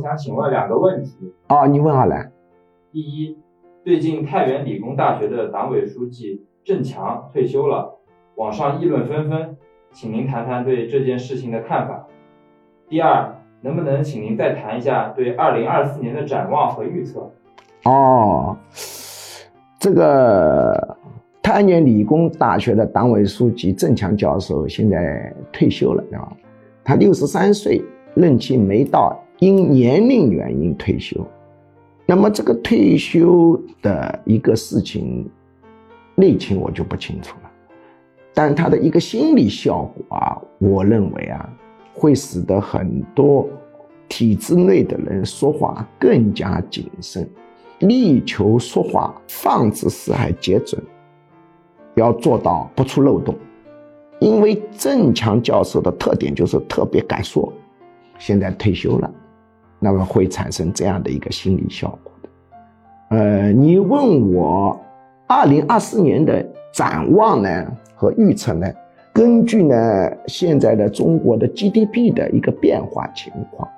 我想请问两个问题。哦，你问好了。第一，最近太原理工大学的党委书记郑强退休了，网上议论纷纷，请您谈谈对这件事情的看法。第二，能不能请您再谈一下对二零二四年的展望和预测？哦，这个太原理工大学的党委书记郑强教授现在退休了，对吧？他六十三岁，任期没到，因年龄原因退休。那么这个退休的一个事情内情我就不清楚了，但他的一个心理效果啊，我认为啊。会使得很多体制内的人说话更加谨慎，力求说话放之四海皆准，要做到不出漏洞。因为郑强教授的特点就是特别敢说，现在退休了，那么会产生这样的一个心理效果的。呃，你问我二零二四年的展望呢和预测呢？根据呢现在的中国的 GDP 的一个变化情况，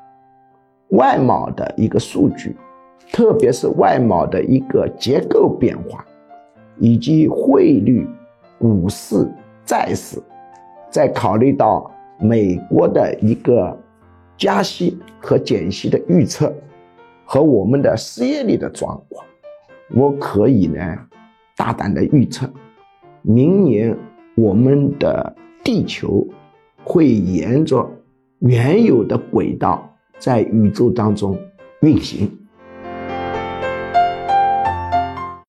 外贸的一个数据，特别是外贸的一个结构变化，以及汇率、股市、债市，再考虑到美国的一个加息和减息的预测，和我们的失业率的状况，我可以呢大胆的预测，明年。我们的地球会沿着原有的轨道在宇宙当中运行。